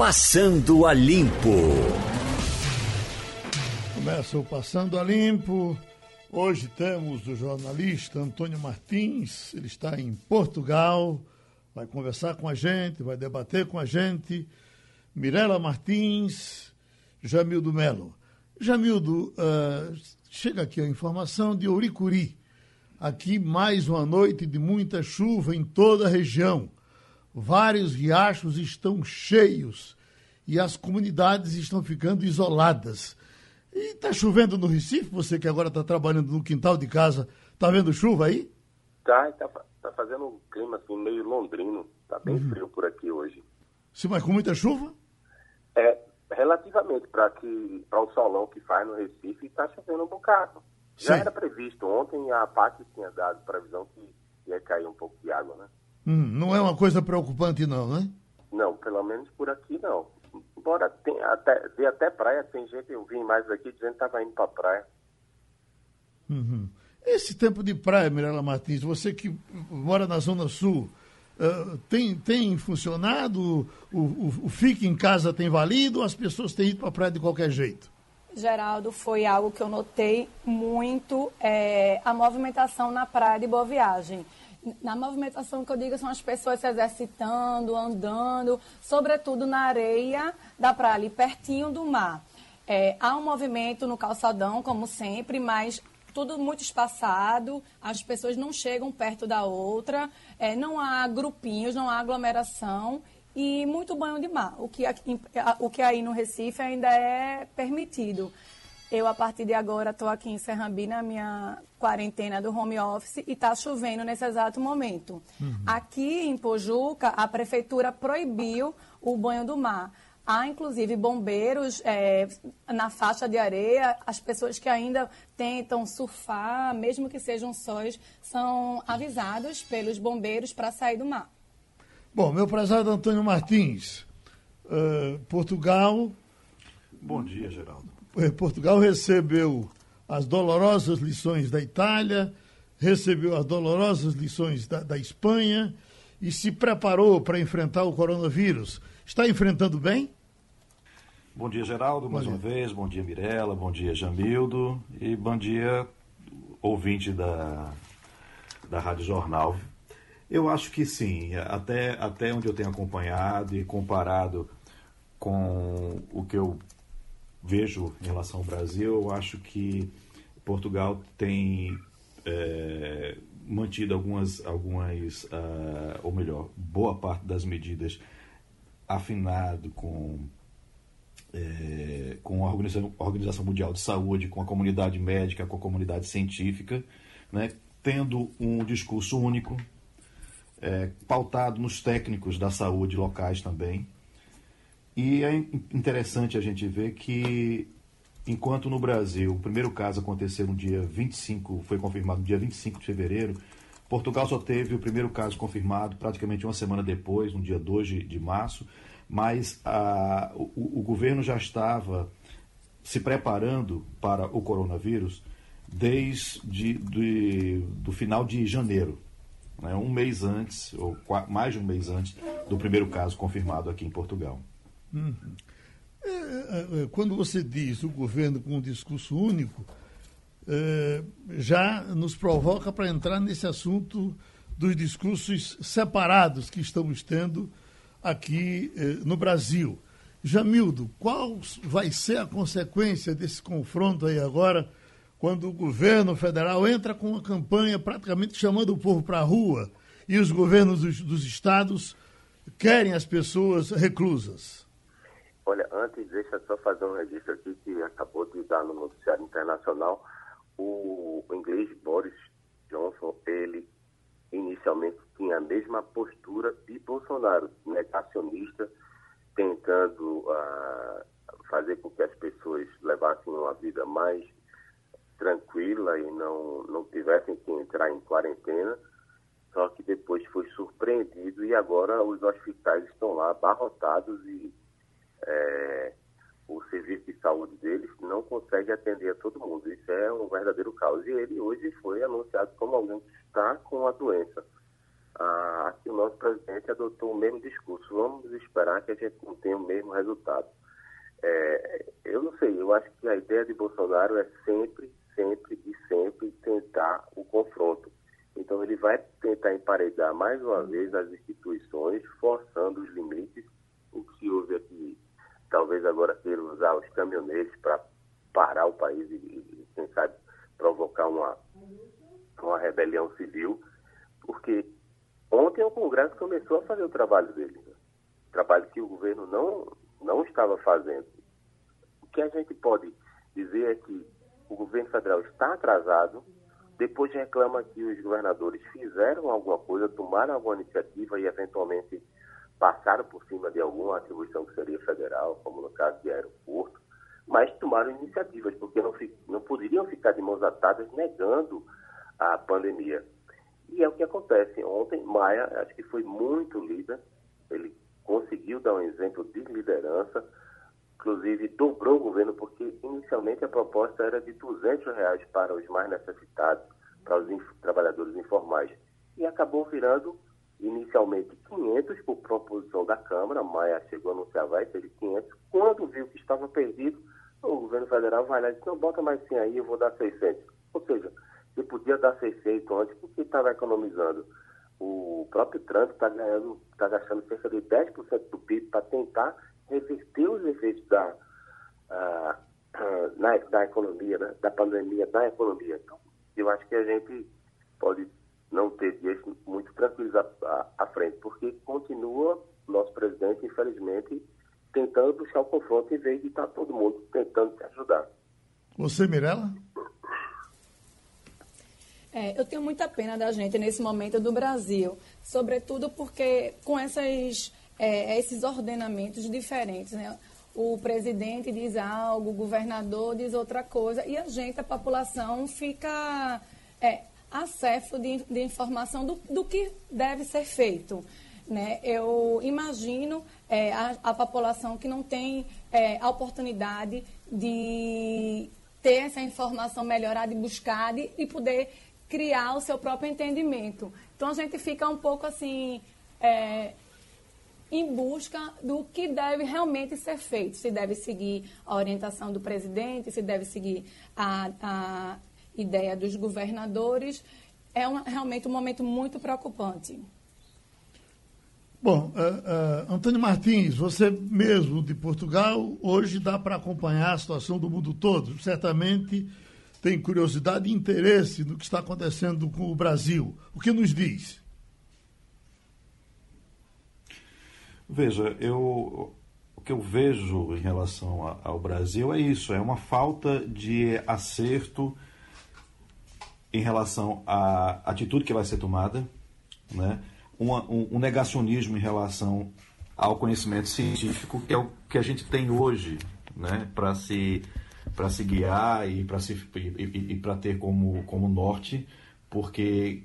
Passando a Limpo. Começa o Passando a Limpo. Hoje temos o jornalista Antônio Martins, ele está em Portugal, vai conversar com a gente, vai debater com a gente. Mirela Martins, Jamildo Melo. Jamildo, uh, chega aqui a informação de Ouricuri. Aqui mais uma noite de muita chuva em toda a região. Vários riachos estão cheios e as comunidades estão ficando isoladas. E está chovendo no Recife? Você que agora está trabalhando no quintal de casa, está vendo chuva aí? Tá, está tá fazendo um clima assim, meio londrino. Está bem uhum. frio por aqui hoje. Sim, mas com muita chuva? É, relativamente para que para o solão que faz no Recife, está chovendo um bocado. Já Sim. era previsto. Ontem a PAC tinha dado previsão que ia cair um pouco de água, né? Hum, não é uma coisa preocupante não, né? Não, pelo menos por aqui não. Embora tenha até, dê até praia, tem gente, eu vim mais aqui dizendo que estava indo para praia. Uhum. Esse tempo de praia, Mirela Martins, você que mora na Zona Sul, uh, tem, tem funcionado? O, o, o Fique em Casa tem valido ou as pessoas têm ido para a praia de qualquer jeito? Geraldo, foi algo que eu notei muito, é, a movimentação na praia de Boa Viagem. Na movimentação que eu digo são as pessoas se exercitando, andando, sobretudo na areia da praia, ali pertinho do mar. É, há um movimento no calçadão, como sempre, mas tudo muito espaçado, as pessoas não chegam perto da outra, é, não há grupinhos, não há aglomeração e muito banho de mar, o que, o que aí no Recife ainda é permitido. Eu, a partir de agora, estou aqui em Serrambi na minha quarentena do home office e está chovendo nesse exato momento. Uhum. Aqui em Pojuca, a prefeitura proibiu o banho do mar. Há, inclusive, bombeiros é, na faixa de areia. As pessoas que ainda tentam surfar, mesmo que sejam sóis, são avisados pelos bombeiros para sair do mar. Bom, meu prezado Antônio Martins, uh, Portugal. Bom dia, Geraldo. Eh, Portugal recebeu as dolorosas lições da Itália, recebeu as dolorosas lições da, da Espanha e se preparou para enfrentar o coronavírus. Está enfrentando bem? Bom dia, Geraldo, bom mais dia. uma vez. Bom dia, Mirella. Bom dia, Jamildo. E bom dia, ouvinte da, da Rádio Jornal. Eu acho que sim, até, até onde eu tenho acompanhado e comparado com o que eu vejo em relação ao Brasil, eu acho que Portugal tem é, mantido algumas, algumas uh, ou melhor, boa parte das medidas afinado com, é, com a Organização, Organização Mundial de Saúde, com a comunidade médica, com a comunidade científica, né, tendo um discurso único, é, pautado nos técnicos da saúde locais também. E é interessante a gente ver que, enquanto no Brasil o primeiro caso aconteceu no dia 25, foi confirmado no dia 25 de fevereiro, Portugal só teve o primeiro caso confirmado praticamente uma semana depois, no dia 2 de, de março, mas a, o, o governo já estava se preparando para o coronavírus desde de, do final de janeiro né, um mês antes, ou mais de um mês antes, do primeiro caso confirmado aqui em Portugal. Uhum. É, é, é, quando você diz o governo com um discurso único, já nos provoca para entrar nesse assunto dos discursos separados que estamos tendo aqui no Brasil. Jamildo, qual vai ser a consequência desse confronto aí agora quando o governo federal entra com uma campanha praticamente chamando o povo para a rua e os governos dos, estados querem as pessoas reclusas? Olha, antes, deixa só fazer um registro aqui que acabou de dar no noticiário internacional. O, o inglês Boris Johnson, ele inicialmente tinha a mesma postura de Bolsonaro, negacionista, tentando uh, fazer com que as pessoas levassem uma vida mais tranquila e não, não tivessem que entrar em quarentena, só que depois foi surpreendido e agora os hospitais estão lá abarrotados e é, o serviço de saúde deles não consegue atender a todo mundo. Isso é um verdadeiro caos. E ele hoje foi anunciado como alguém que está com a doença. ah, aqui o nosso presidente adotou o mesmo discurso. Vamos esperar que a gente não tenha o mesmo resultado. É, eu não sei, eu acho que a ideia de Bolsonaro é sempre, sempre e sempre tentar o confronto. Então ele vai tentar emparedar mais uma vez as instituições, forçando os limites. O que houve aqui, talvez agora queira usar os caminhoneiros para parar o país e, e, quem sabe, provocar uma, uma rebelião civil, porque ontem o Congresso começou a fazer o trabalho dele, né? trabalho que o governo não, não estava fazendo. O que a gente pode dizer é que o governo federal está atrasado, depois reclama que os governadores fizeram alguma coisa, tomaram alguma iniciativa e eventualmente passaram por cima de alguma atribuição que seria federal, como no caso de aeroporto, mas tomaram iniciativas, porque não, não poderiam ficar de mãos atadas negando a pandemia. E é o que acontece. Ontem, Maia, acho que foi muito líder, ele conseguiu dar um exemplo de liderança, inclusive dobrou o governo, porque inicialmente a proposta era de 200 reais para os mais necessitados, para os trabalhadores informais. E acabou virando inicialmente 500 por proposição da Câmara, Maia chegou a anunciar vai ser de 500, quando viu que estava perdido, o governo federal vai lá e diz, não, bota mais 100 aí, eu vou dar 600. Ou seja, você podia dar 600 antes, porque estava economizando. O próprio Trump está ganhando, está gastando cerca de 10% do PIB para tentar reverter os efeitos da, uh, na, da economia, né? da pandemia na economia. Então, eu acho que a gente pode não ter dias muito tranquilos à, à, à frente, porque continua nosso presidente, infelizmente, tentando buscar o confronto em vez de estar todo mundo tentando se ajudar. Você, Mirella? É, eu tenho muita pena da gente nesse momento do Brasil, sobretudo porque com essas, é, esses ordenamentos diferentes, né? O presidente diz algo, o governador diz outra coisa, e a gente, a população, fica é, acéfalo de, de informação do, do que deve ser feito. Né? Eu imagino é, a, a, população que não tem é, a oportunidade de ter essa informação melhorada e buscada e, e poder criar o seu próprio entendimento. Então a gente fica um pouco assim. É, em busca do que deve realmente ser feito. Se deve seguir a orientação do presidente, se deve seguir a, a ideia dos governadores. É um, realmente um momento muito preocupante. Bom, uh, uh, Antônio Martins, você mesmo de Portugal, hoje dá para acompanhar a situação do mundo todo. Certamente tem curiosidade e interesse no que está acontecendo com o Brasil. O que nos diz? Veja, eu, o que eu vejo em relação ao Brasil é isso: é uma falta de acerto em relação à atitude que vai ser tomada, né? Uma, um, um negacionismo em relação ao conhecimento científico, que é o que a gente tem hoje né? para se, se guiar e para ter como, como norte, porque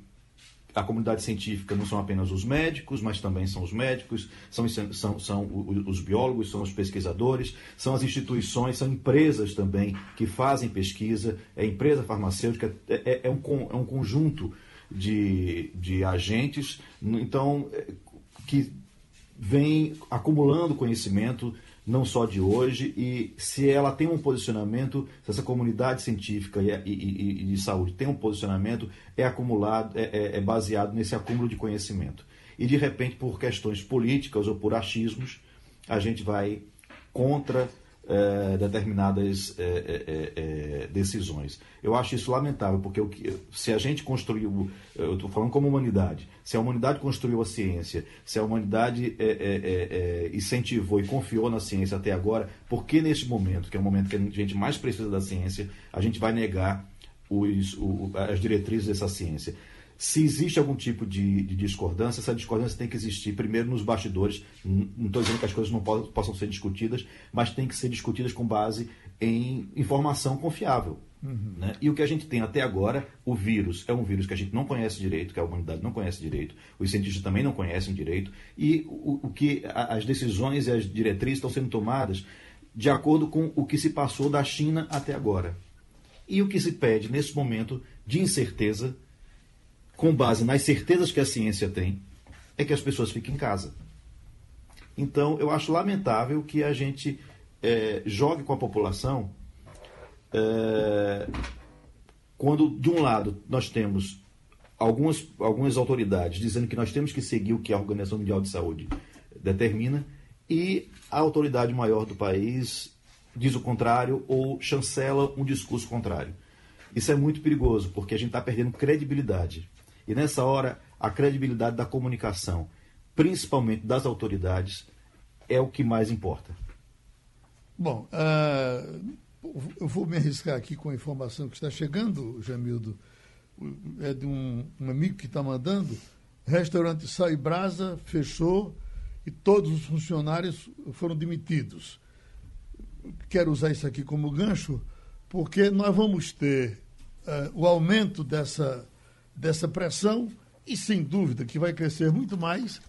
a comunidade científica não são apenas os médicos, mas também são os médicos, são, são, são os biólogos, são os pesquisadores, são as instituições, são empresas também que fazem pesquisa, é empresa farmacêutica, é, é, é um, é um conjunto de, de agentes, então, é, que vem acumulando conhecimento não só de hoje, e se ela tem um posicionamento, se essa comunidade científica e, e, e de saúde tem um posicionamento, é acumulado, é, é, é baseado nesse acúmulo de conhecimento. E de repente, por questões políticas ou por achismos, a gente vai contra é, determinadas é, é, é, decisões. Eu acho isso lamentável, porque o que, se a gente construiu, eu estou falando como humanidade, se a humanidade construiu a ciência, se a humanidade é, incentivou e confiou na ciência até agora, por que neste momento, que é o momento que a gente mais precisa da ciência, a gente vai negar os, o, as diretrizes dessa ciência? Se existe algum tipo de, de, discordância, essa discordância tem que existir primeiro nos bastidores. Não estou dizendo que as coisas não possam, possam ser discutidas, mas tem que ser discutidas com base em informação confiável. Uhum. Né? E o que a gente tem até agora, o vírus, é um vírus que a gente não conhece direito, que a humanidade não conhece direito, os cientistas também não conhecem direito, e o, o que as decisões e as diretrizes estão sendo tomadas de acordo com o que se passou da China até agora. E o que se pede nesse momento de incerteza com base nas certezas que a ciência tem, é que as pessoas fiquem em casa. Então, eu acho lamentável que a gente é, jogue com a população é, quando, de um lado, nós temos algumas, algumas autoridades dizendo que nós temos que seguir o que a Organização Mundial de Saúde determina e a autoridade maior do país diz o contrário ou chancela um discurso contrário. Isso é muito perigoso, porque a gente está perdendo credibilidade. E nessa hora, a credibilidade da comunicação, principalmente das autoridades, é o que mais importa. Bom, uh, eu vou me arriscar aqui com a informação que está chegando, Jamildo. É de um, um amigo que está mandando. Restaurante Sai Brasa fechou e todos os funcionários foram demitidos. Quero usar isso aqui como gancho, porque nós vamos ter uh, o aumento dessa, dessa pressão e, sem dúvida, que vai crescer muito mais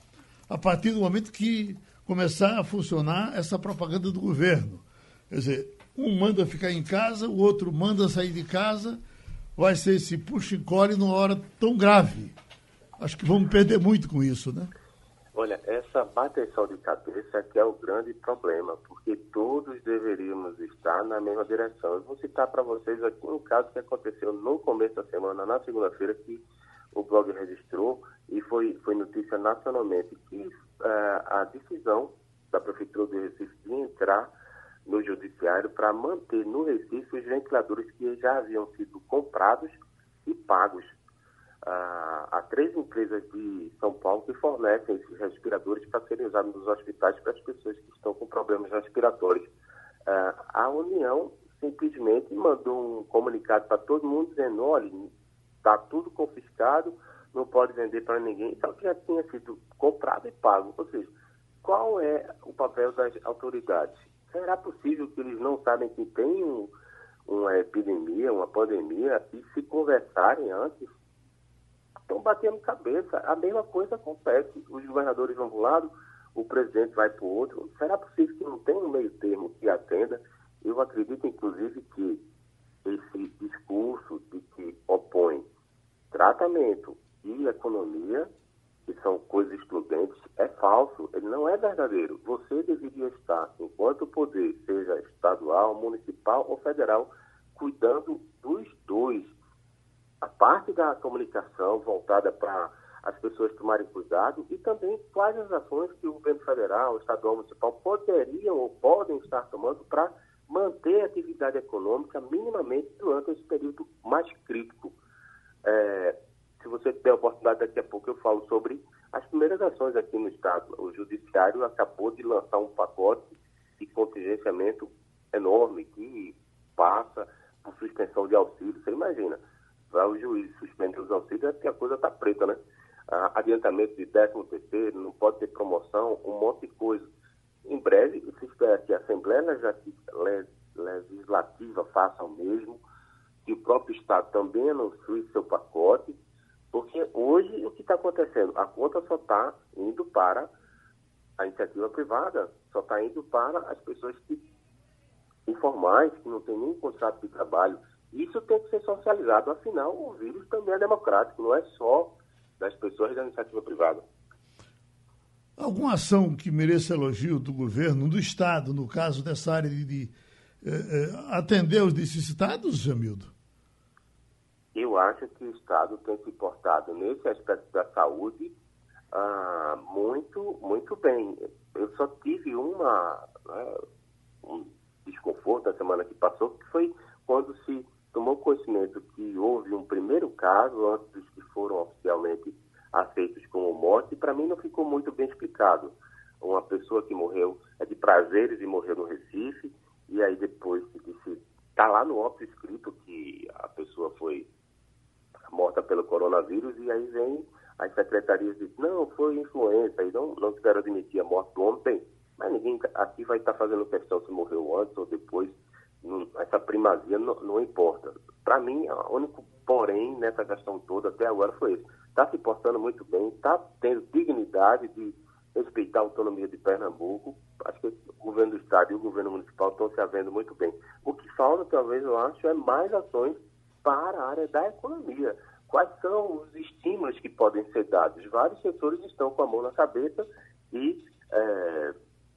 a partir do momento que começar a funcionar essa propaganda do governo. Quer dizer, um manda ficar em casa, o outro manda sair de casa, vai ser esse puxa e colhe numa hora tão grave. Acho que vamos perder muito com isso, né? Olha, essa bateção de cabeça é que é o grande problema, porque todos deveríamos estar na mesma direção. Eu vou citar para vocês aqui um caso que aconteceu no começo da semana, na segunda-feira, que o blog registrou e foi, foi notícia nacionalmente, que uh, a decisão da Prefeitura do Recife de entrar no Judiciário para manter no Recife os ventiladores que já haviam sido comprados e pagos há três empresas de São Paulo que fornecem esses respiradores para serem usados nos hospitais para as pessoas que estão com problemas respiratórios. Ah, a União simplesmente mandou um comunicado para todo mundo dizendo, olha, está tudo confiscado, não pode vender para ninguém, só que já tinha sido comprado e pago. Ou seja, qual é o papel das autoridades? Será possível que eles não sabem que tem um, uma epidemia, uma pandemia, e se conversarem antes estão batendo cabeça. A mesma coisa acontece. Os governadores vão para um lado, o presidente vai para o outro. Será possível que não tenha um meio termo que atenda? Eu acredito, inclusive, que esse discurso de que opõe tratamento e economia, que são coisas excludentes, é falso, ele não é verdadeiro. Você deveria estar, enquanto o poder, seja estadual, municipal ou federal, cuidando dos dois a parte da comunicação voltada para as pessoas tomarem cuidado e também quais as ações que o governo federal, estadual, municipal poderiam ou podem estar tomando para manter a atividade econômica minimamente durante esse período mais crítico. É, se você tiver a oportunidade, daqui a pouco eu falo sobre as primeiras ações aqui no Estado. O Judiciário acabou de lançar um pacote de contingenciamento enorme que passa por suspensão de auxílio. Você imagina, para o juiz suspender os auxílios é porque a coisa está preta, né? Ah, adiantamento de 13 terceiro, não pode ter promoção, um monte de coisa. Em breve, se espera que a Assembleia Legislativa faça o mesmo, que o próprio Estado também anuncie seu pacote, porque hoje o que está acontecendo? A conta só está indo para a iniciativa privada, só está indo para as pessoas que informais, que não têm nenhum contrato de trabalho, isso tem que ser socializado, afinal, o vírus também é democrático, não é só das pessoas da iniciativa privada. Alguma ação que mereça elogio do governo, do Estado, no caso dessa área de, de eh, eh, atender os necessitados, Jamildo? Eu acho que o Estado tem se portado nesse aspecto da saúde ah, muito, muito bem. Eu só tive uma, né, um desconforto na semana que passou, que foi quando se tomou conhecimento que houve um primeiro caso antes dos que foram oficialmente aceitos como morte, e para mim não ficou muito bem explicado. Uma pessoa que morreu é de prazeres e morreu no Recife, e aí depois se disse, está lá no óbito escrito que a pessoa foi morta pelo coronavírus, e aí vem as secretarias e não, foi influenza, e não, não quiseram admitir a morte homem, mas ninguém aqui vai estar tá fazendo questão se morreu antes ou depois essa primazia não, não importa. Para mim, o único porém nessa questão toda até agora foi isso. Está se portando muito bem, está tendo dignidade de respeitar a autonomia de Pernambuco. Acho que o governo do Estado e o governo municipal estão se havendo muito bem. O que falta, talvez, eu acho, é mais ações para a área da economia. quais são os estímulos que podem ser dados. Vários setores estão com a mão na cabeça e é,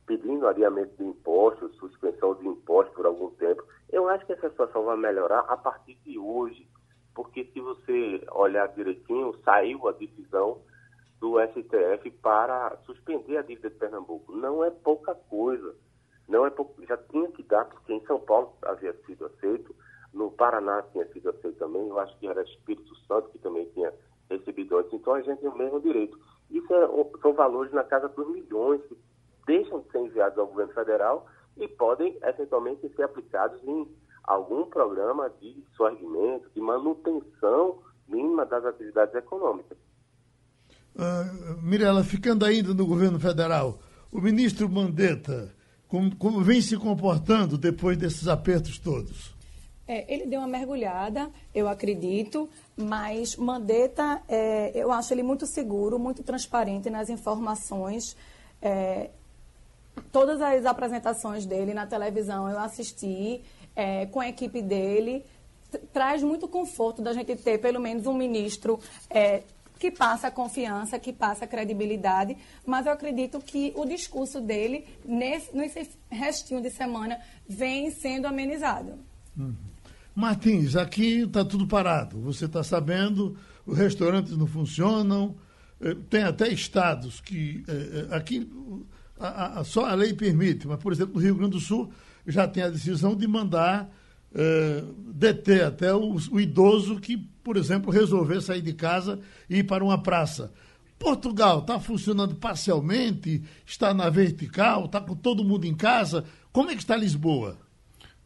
pedindo adiamento de impostos, suspensão de impostos por algum tempo. Eu acho que essa situação vai melhorar a partir de hoje, porque se você olhar direitinho, saiu a decisão do STF para suspender a dívida de Pernambuco. Não é pouca coisa. Não é pouco, já tinha que dar, porque em São Paulo havia sido aceito, no Paraná tinha sido aceito também, eu acho que era Espírito Santo que também tinha recebido antes. Então a gente tem o mesmo direito. Isso é, são valores na casa dos milhões que deixam de ser enviados ao governo federal e podem eventualmente ser aplicados em algum programa de sorgimento, de manutenção mínima das atividades econômicas. Uh, Mirela, ficando ainda no governo federal, o ministro Mandetta, como, como vem se comportando depois desses apertos todos? É, ele deu uma mergulhada, eu acredito, mas Mandetta, é, eu acho ele muito seguro, muito transparente nas informações. É, todas as apresentações dele na televisão eu assisti é, com a equipe dele. Traz muito conforto da gente ter pelo menos um ministro é, que passa confiança, que passa credibilidade, mas eu acredito que o discurso dele, nesse, nesse restinho de semana, vem sendo amenizado. Uhum. Martins, aqui está tudo parado. Você está sabendo, os restaurantes não funcionam, eh, tem até estados que. Eh, eh, aqui a, a, só a lei permite, mas, por exemplo, no Rio Grande do Sul já tem a decisão de mandar é, deter até o, o, idoso que, por exemplo, resolver sair de casa e ir para uma praça. Portugal está funcionando parcialmente, está na vertical, está com todo mundo em casa. Como é que está Lisboa?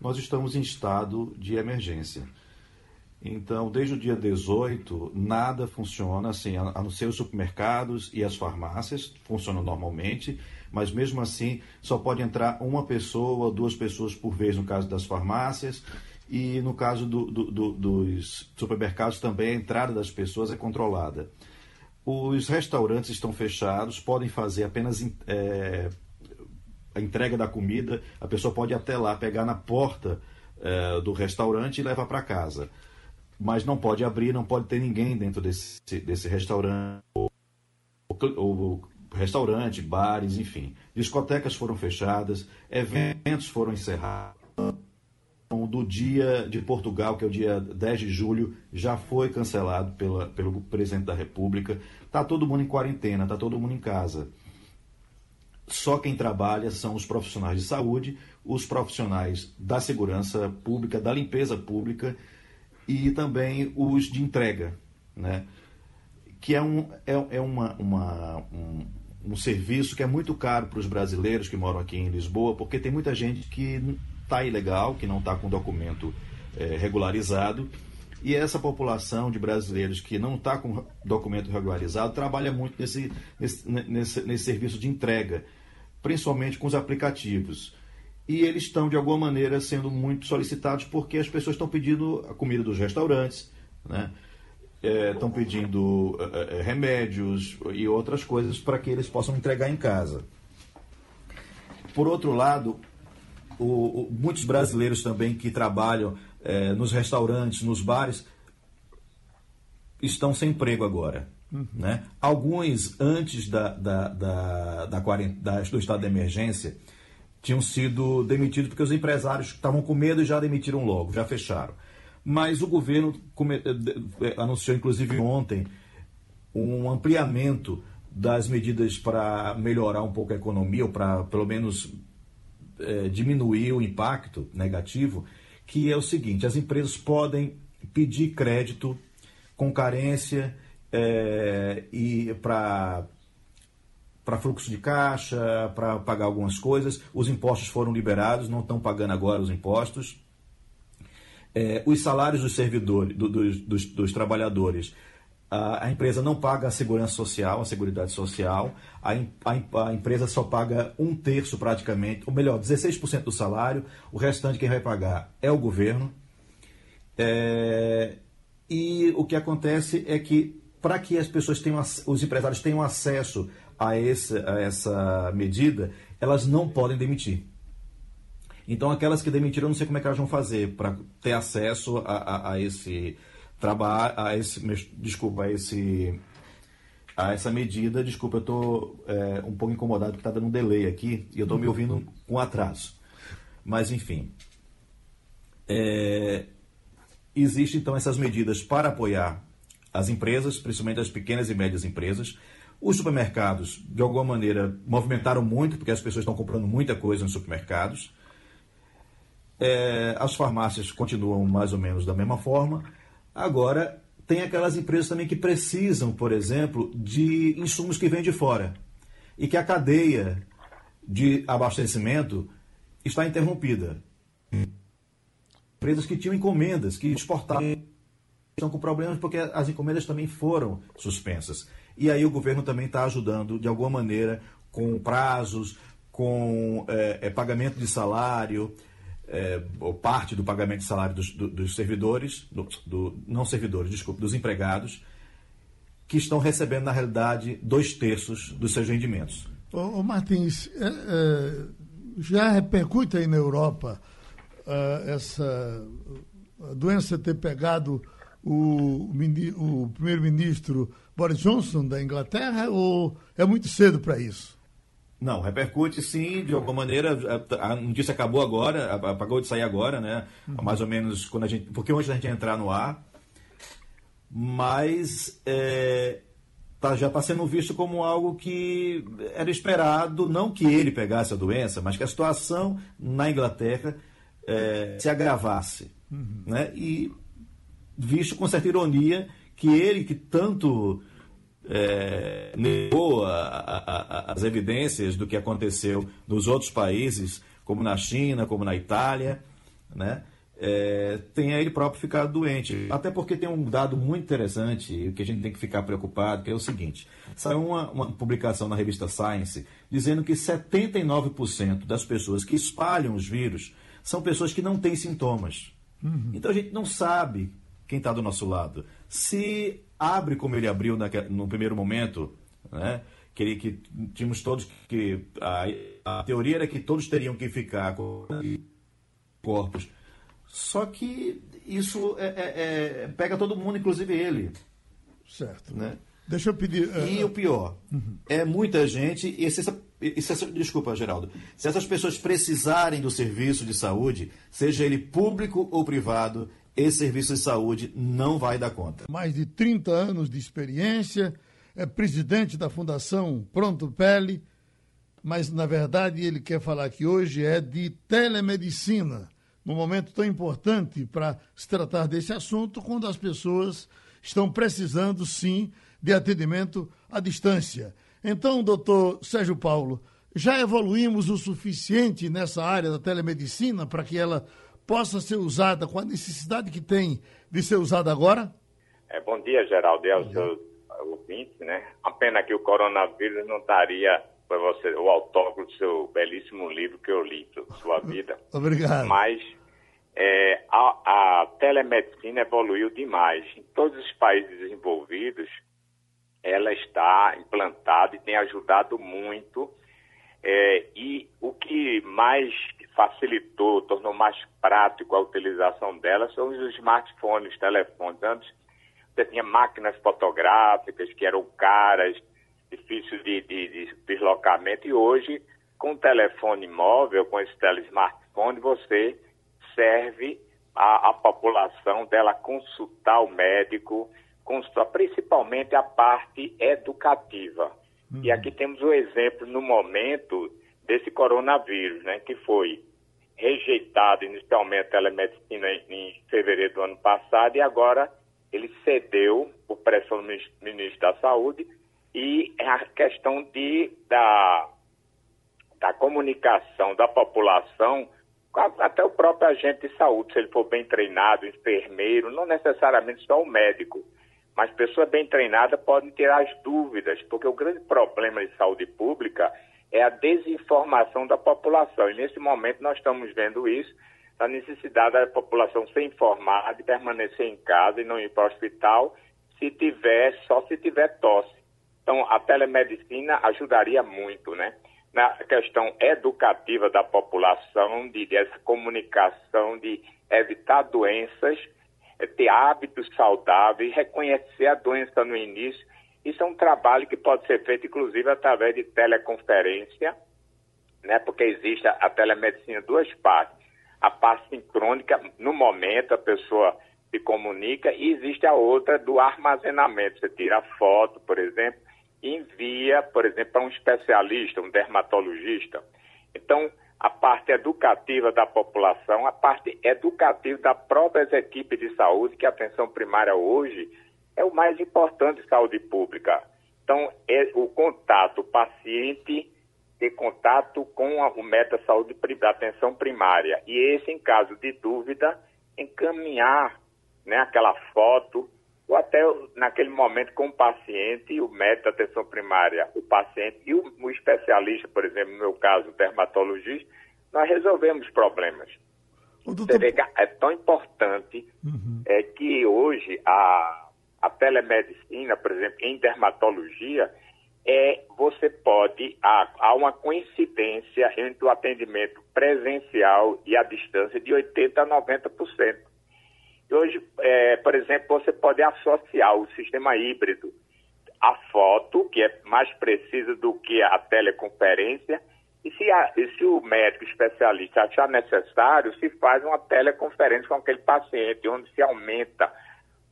Nós estamos em estado de emergência. Então, desde o dia 18, nada funciona, assim, a não ser os supermercados e as farmácias funcionam normalmente, mas mesmo assim só pode entrar uma pessoa, duas pessoas por vez no caso das farmácias, e no caso do, do, do, dos supermercados também a entrada das pessoas é controlada. Os restaurantes estão fechados, podem fazer apenas é, a entrega da comida, a pessoa pode até lá, pegar na porta é, do restaurante e levar para casa. Mas não pode abrir, não pode ter ninguém dentro desse, desse restaurante, ou, ou, restaurante, bares, enfim. Discotecas foram fechadas, eventos foram encerrados. Do dia de Portugal, que é o dia 10 de julho, já foi cancelado pela, pelo presidente da República. Está todo mundo em quarentena, está todo mundo em casa. Só quem trabalha são os profissionais de saúde, os profissionais da segurança pública, da limpeza pública e também os de entrega, né? que é um, é, é uma, uma um, um, serviço que é muito caro para os brasileiros que moram aqui em Lisboa, porque tem muita gente que está ilegal, que não está com documento é, regularizado, e essa população de brasileiros que não está com documento regularizado trabalha muito nesse, nesse, nesse, nesse serviço de entrega, principalmente com os aplicativos e eles estão, de alguma maneira, sendo muito solicitados porque as pessoas estão pedindo a comida dos restaurantes, né? É, estão pedindo é, é, remédios e outras coisas para que eles possam entregar em casa. Por outro lado, o, o, muitos brasileiros também que trabalham é, nos restaurantes, nos bares, estão sem emprego agora. Uhum. Né? Alguns, antes da, da, da, da, da, do estado de emergência, tinham sido demitidos porque os empresários estavam com medo e já demitiram logo, já fecharam. Mas o governo eh, eh, anunciou, inclusive ontem, um ampliamento das medidas para melhorar um pouco a economia, ou para pelo menos é, diminuir o impacto negativo, que é o seguinte: as empresas podem pedir crédito com carência é, e para para fluxo de caixa, para pagar algumas coisas. Os impostos foram liberados, não estão pagando agora os impostos. É, os salários dos servidores, do, dos, dos, dos, trabalhadores, a, a, empresa não paga a segurança social, a seguridade social, a, a, a, empresa só paga um terço praticamente, ou melhor, 16% do salário, o restante quem vai pagar é o governo. É, e o que acontece é que para que as pessoas tenham, os empresários tenham acesso a, a essa medida, elas não podem demitir. Então, aquelas que demitiram, não sei como é que elas vão fazer para ter acesso a, a, a esse trabalho, a esse, desculpa, a esse a essa medida. Desculpa, eu estou é, um pouco incomodado porque está dando um delay aqui e eu estou me ouvindo com atraso. Mas, enfim. É, Existem, então, essas medidas para apoiar as empresas, principalmente as pequenas e médias empresas. Os supermercados, de alguma maneira, movimentaram muito, porque as pessoas estão comprando muita coisa nos supermercados. É, as farmácias continuam mais ou menos da mesma forma. Agora, tem aquelas empresas também que precisam, por exemplo, de insumos que vêm de fora e que a cadeia de abastecimento está interrompida. Empresas que tinham encomendas, que exportavam, estão com problemas porque as encomendas também foram suspensas. E aí o governo também está ajudando, de alguma maneira, com prazos, com é, é, pagamento de salário, é, ou parte do pagamento de salário dos, do, dos servidores, do, do, não servidores, desculpe, dos empregados, que estão recebendo, na realidade, dois terços dos seus rendimentos. Ô, ô Martins, é, é, já repercute aí na Europa uh, essa doença ter pegado o, o primeiro-ministro Boris Johnson da Inglaterra ou é muito cedo para isso? Não, repercute sim, de alguma maneira. A notícia acabou agora, acabou de sair agora, né? Uhum. Mais ou menos quando a gente. Porque antes da gente entrar no ar. Mas é, tá, já está sendo visto como algo que era esperado, não que ele pegasse a doença, mas que a situação na Inglaterra é, se agravasse. Uhum. Né? E visto com certa ironia que ele, que tanto é, negou a, a, a, as evidências do que aconteceu nos outros países, como na China, como na Itália, né? É, tenha ele próprio ficado doente. Até porque tem um dado muito interessante que a gente tem que ficar preocupado, que é o seguinte: saiu uma, uma publicação na revista Science dizendo que 79% das pessoas que espalham os vírus são pessoas que não têm sintomas. Uhum. Então a gente não sabe quem está do nosso lado. Se abre como ele abriu no primeiro momento, né? que, que tínhamos todos que. A, a teoria era que todos teriam que ficar com corpos. Só que isso é, é, é, pega todo mundo, inclusive ele. Certo. Né? Deixa eu pedir. Uh... E o pior, uhum. é muita gente. E se essa, e se essa, desculpa, Geraldo. Se essas pessoas precisarem do serviço de saúde, seja ele público ou privado, esse serviço de saúde não vai dar conta. Mais de 30 anos de experiência, é presidente da Fundação Pronto Pele, mas na verdade ele quer falar que hoje é de telemedicina, num momento tão importante para se tratar desse assunto, quando as pessoas estão precisando sim de atendimento à distância. Então, doutor Sérgio Paulo, já evoluímos o suficiente nessa área da telemedicina para que ela possa ser usada com a necessidade que tem de ser usada agora? É, bom dia, Geraldo, e aos seus ouvintes, né? A pena que o coronavírus não estaria para você o autógrafo do seu belíssimo livro que eu li, Sua Vida. Obrigado. Mas é, a, a telemedicina evoluiu demais. Em todos os países desenvolvidos, ela está implantada e tem ajudado muito é, e o que mais facilitou, tornou mais prático a utilização dela são os smartphones, telefones. Antes você tinha máquinas fotográficas que eram caras, difíceis de, de, de deslocamento, e hoje, com o telefone móvel, com esse telesmartphone, você serve a, a população dela consultar o médico, consultar principalmente a parte educativa Uhum. E aqui temos o exemplo no momento desse coronavírus, né, que foi rejeitado inicialmente a telemedicina em, fevereiro do ano passado e agora ele cedeu por pressão do ministro da Saúde e é a questão de, da, da comunicação da população até o próprio agente de saúde, se ele for bem treinado, enfermeiro, não necessariamente só o médico, mas pessoas bem treinadas podem ter as dúvidas, porque o grande problema de saúde pública é a desinformação da população. E nesse momento nós estamos vendo isso, a necessidade da população ser informada e permanecer em casa e não ir para o hospital se tiver, só se tiver tosse. Então, a telemedicina ajudaria muito, né? Na questão educativa da população, de, dessa comunicação, de evitar doenças é ter hábitos saudáveis, reconhecer a doença no início. Isso é um trabalho que pode ser feito, inclusive, através de teleconferência, né? porque existe a, a telemedicina duas partes. A parte sincrônica, no momento, a pessoa se comunica, e existe a outra do armazenamento. Você tira foto, por exemplo, e envia, por exemplo, para um especialista, um dermatologista. Então, a parte educativa da população, a parte educativa da própria equipe de saúde, que a atenção primária hoje é o mais importante de saúde pública. Então, é o contato, o paciente ter contato com a, o da saúde da atenção primária. E esse, em caso de dúvida, encaminhar né, aquela foto, ou até naquele momento com o paciente, o médico da atenção primária, o paciente e o, o especialista, por exemplo, no meu caso, o dermatologista, nós resolvemos problemas. Doutor... É tão importante uhum. é, que hoje a, a telemedicina, por exemplo, em dermatologia, é, você pode, há, há uma coincidência entre o atendimento presencial e a distância de 80% a 90%. E hoje, é, por exemplo, você pode associar o sistema híbrido, a foto, que é mais precisa do que a teleconferência, e se, a, e se o médico especialista achar necessário, se faz uma teleconferência com aquele paciente, onde se aumenta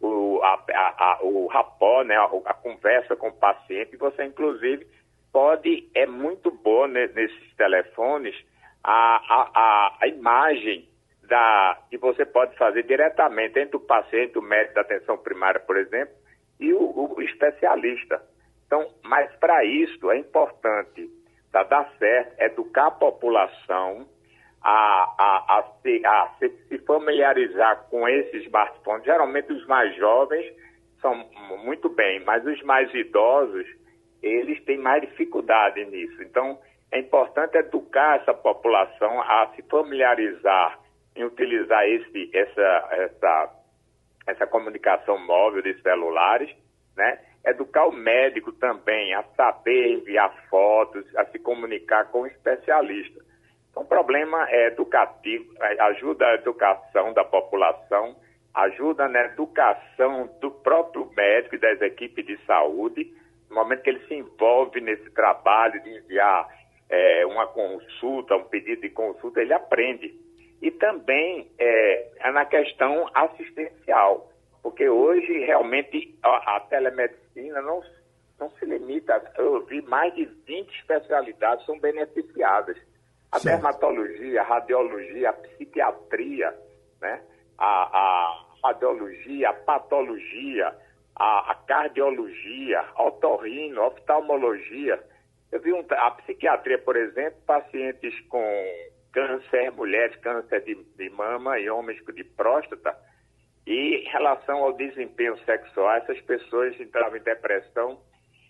o, a, a, o rapó, né, a, a, conversa com o paciente, você, inclusive, pode, é muito bom né, nesses telefones, a, a, imagem da, que você pode fazer diretamente entre o paciente, o médico da atenção primária, por exemplo, e o, o especialista. Então, mas para isso é importante para dar certo, educar a população a, a, a, se, a se, se familiarizar com esses smartphones. Geralmente os mais jovens são muito bem, mas os mais idosos, eles têm mais dificuldade nisso. Então, é importante educar essa população a se familiarizar em utilizar esse, essa, essa, essa comunicação móvel de celulares, né? educar o médico também a saber enviar fotos, a se comunicar com o especialista. Então, o problema é educativo, é, ajuda a educação da população, ajuda na educação do próprio médico e das equipes de saúde, no momento que ele se envolve nesse trabalho de enviar é, uma consulta, um pedido de consulta, ele aprende. E também é, é na questão assistencial porque hoje realmente a, a telemedicina não, não se limita, eu vi mais de 20 especialidades são beneficiadas. A certo. dermatologia, a radiologia, a psiquiatria, né? a, a radiologia, a patologia, a, a cardiologia, otorrino, a oftalmologia. Eu vi um, a psiquiatria, por exemplo, pacientes com câncer, mulheres câncer de, de mama e homens de próstata, e em relação ao desempenho sexual, essas pessoas entravam em depressão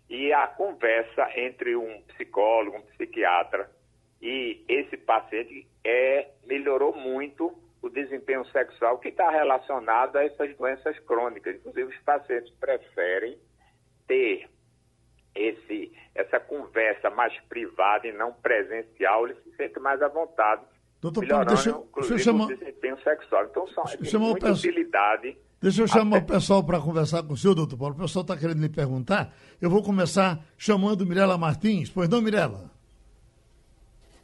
e a conversa entre um psicólogo, um psiquiatra e esse paciente é, melhorou muito o desempenho sexual que está relacionado a essas doenças crônicas. Inclusive, os pacientes preferem ter esse, essa conversa mais privada e não presencial, eles se sentem mais à vontade Doutor Paulo, deixa, deixa eu chamar. desempenho sexual. Então, são, tem muita peço... utilidade. Deixa eu chamar até... o pessoal para conversar com o senhor, doutor Paulo. O pessoal está querendo lhe perguntar. Eu vou começar chamando Mirela Martins. Pois não, Mirela?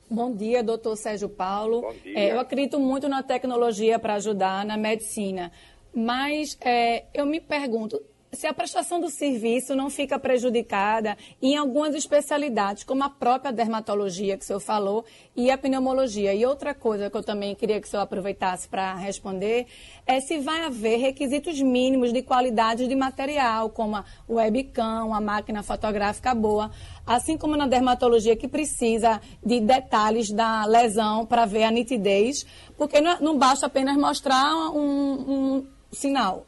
Bom dia, doutor Sérgio Paulo. Bom dia. É, eu acredito muito na tecnologia para ajudar na medicina. Mas é, eu me pergunto, se a prestação do serviço não fica prejudicada em algumas especialidades, como a própria dermatologia que o senhor falou e a pneumologia. E outra coisa que eu também queria que o senhor aproveitasse para responder é se vai haver requisitos mínimos de qualidade de material, como a webcam, a máquina fotográfica boa, assim como na dermatologia que precisa de detalhes da lesão para ver a nitidez, porque não, basta apenas mostrar um, um sinal.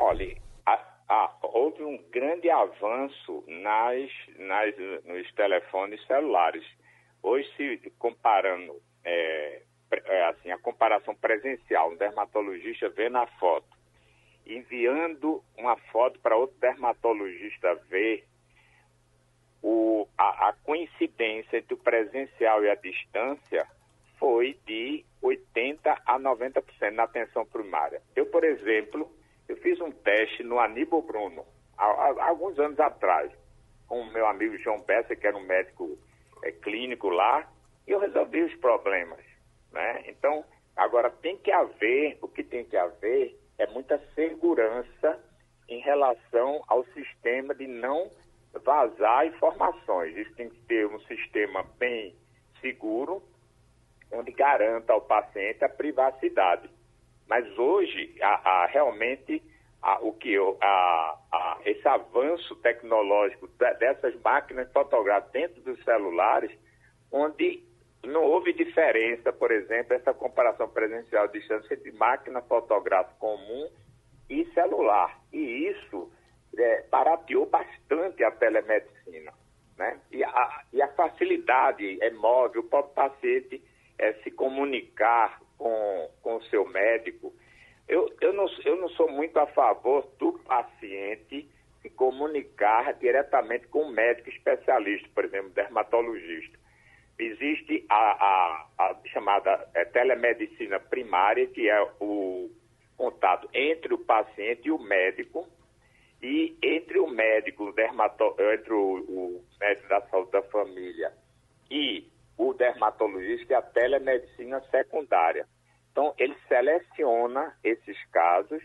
Olha, houve um grande avanço nas, nas, nos telefones celulares. Hoje, se comparando, é, é, assim, a comparação presencial, um dermatologista vê na foto, enviando uma foto para outro dermatologista ver, o, a, a coincidência entre o presencial e a distância foi de 80% a 90% na atenção primária. Eu, por exemplo, fiz um teste no Aníbal Bruno, há, há alguns anos atrás, com o meu amigo João Bessa, que era um médico é, clínico lá, e eu resolvi os problemas. Né? Então, agora tem que haver, o que tem que haver é muita segurança em relação ao sistema de não vazar informações. Isso tem que ter um sistema bem seguro, onde garanta ao paciente a privacidade. Mas hoje, a, a realmente, a, o que eu, esse avanço tecnológico dessas máquinas fotográficas dentro dos celulares, onde não houve diferença, por exemplo, essa comparação presencial de distância entre máquina fotográfica comum e celular. E isso é, barateou bastante a telemedicina. Né? E, a, e a facilidade é móvel, o próprio paciente é, se comunicar com, com o seu médico. Eu, eu, não, eu não sou muito a favor do paciente se comunicar diretamente com o médico especialista, por exemplo, dermatologista. Existe a, a, a chamada é, telemedicina primária, que é o contato entre o paciente e o médico, e entre o médico, dermato, entre o, o médico da saúde da família e o dermatologista, é a telemedicina secundária. Então, ele seleciona esses casos